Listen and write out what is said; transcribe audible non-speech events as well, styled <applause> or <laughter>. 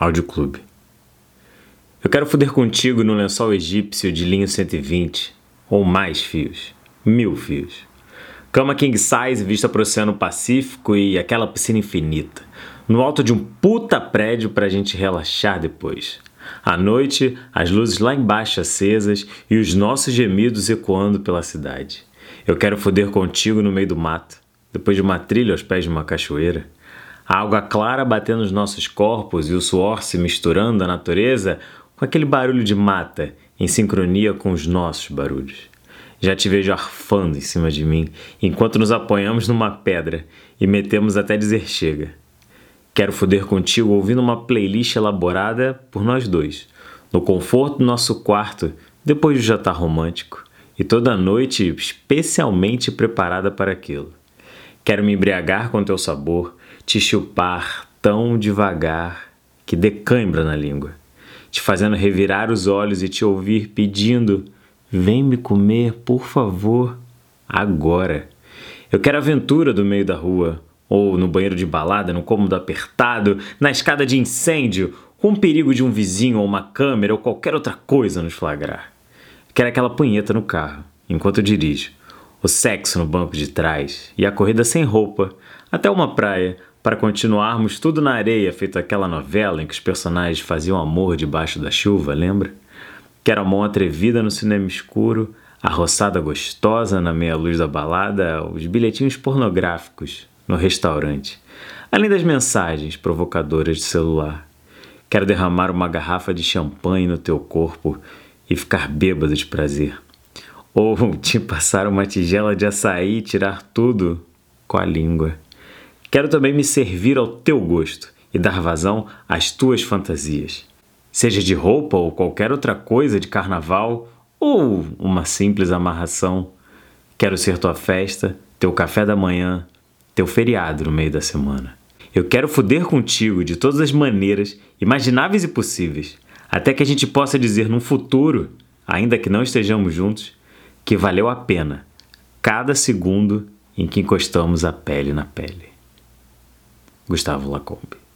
Áudio Clube. Eu quero foder contigo no lençol egípcio de linho 120, ou mais fios, mil fios. Cama king size vista pro Oceano Pacífico e aquela piscina infinita, no alto de um puta prédio pra gente relaxar depois. À noite, as luzes lá embaixo acesas e os nossos gemidos ecoando pela cidade. Eu quero foder contigo no meio do mato, depois de uma trilha aos pés de uma cachoeira a água clara batendo nos nossos corpos e o suor se misturando à natureza com aquele barulho de mata em sincronia com os nossos barulhos. Já te vejo arfando em cima de mim enquanto nos apoiamos numa pedra e metemos até dizer chega. Quero foder contigo ouvindo uma playlist elaborada por nós dois, no conforto do nosso quarto depois do jantar romântico e toda noite especialmente preparada para aquilo. Quero me embriagar com teu sabor, te chupar tão devagar que decãibra na língua, te fazendo revirar os olhos e te ouvir pedindo: Vem me comer, por favor, agora. Eu quero aventura do meio da rua, ou no banheiro de balada, no cômodo apertado, na escada de incêndio, com o perigo de um vizinho ou uma câmera ou qualquer outra coisa nos flagrar. Quero aquela punheta no carro, enquanto eu dirijo, o sexo no banco de trás e a corrida sem roupa, até uma praia, para continuarmos tudo na areia, feito aquela novela em que os personagens faziam amor debaixo da chuva, lembra? Quero a mão atrevida no cinema escuro, a roçada gostosa na meia-luz da balada, os bilhetinhos pornográficos no restaurante, além das mensagens provocadoras de celular. Quero derramar uma garrafa de champanhe no teu corpo e ficar bêbado de prazer. Ou <laughs> te passar uma tigela de açaí e tirar tudo com a língua. Quero também me servir ao teu gosto e dar vazão às tuas fantasias. Seja de roupa ou qualquer outra coisa de carnaval ou uma simples amarração. Quero ser tua festa, teu café da manhã, teu feriado no meio da semana. Eu quero foder contigo de todas as maneiras imagináveis e possíveis, até que a gente possa dizer num futuro, ainda que não estejamos juntos, que valeu a pena cada segundo em que encostamos a pele na pele. Gustavo Lacombe.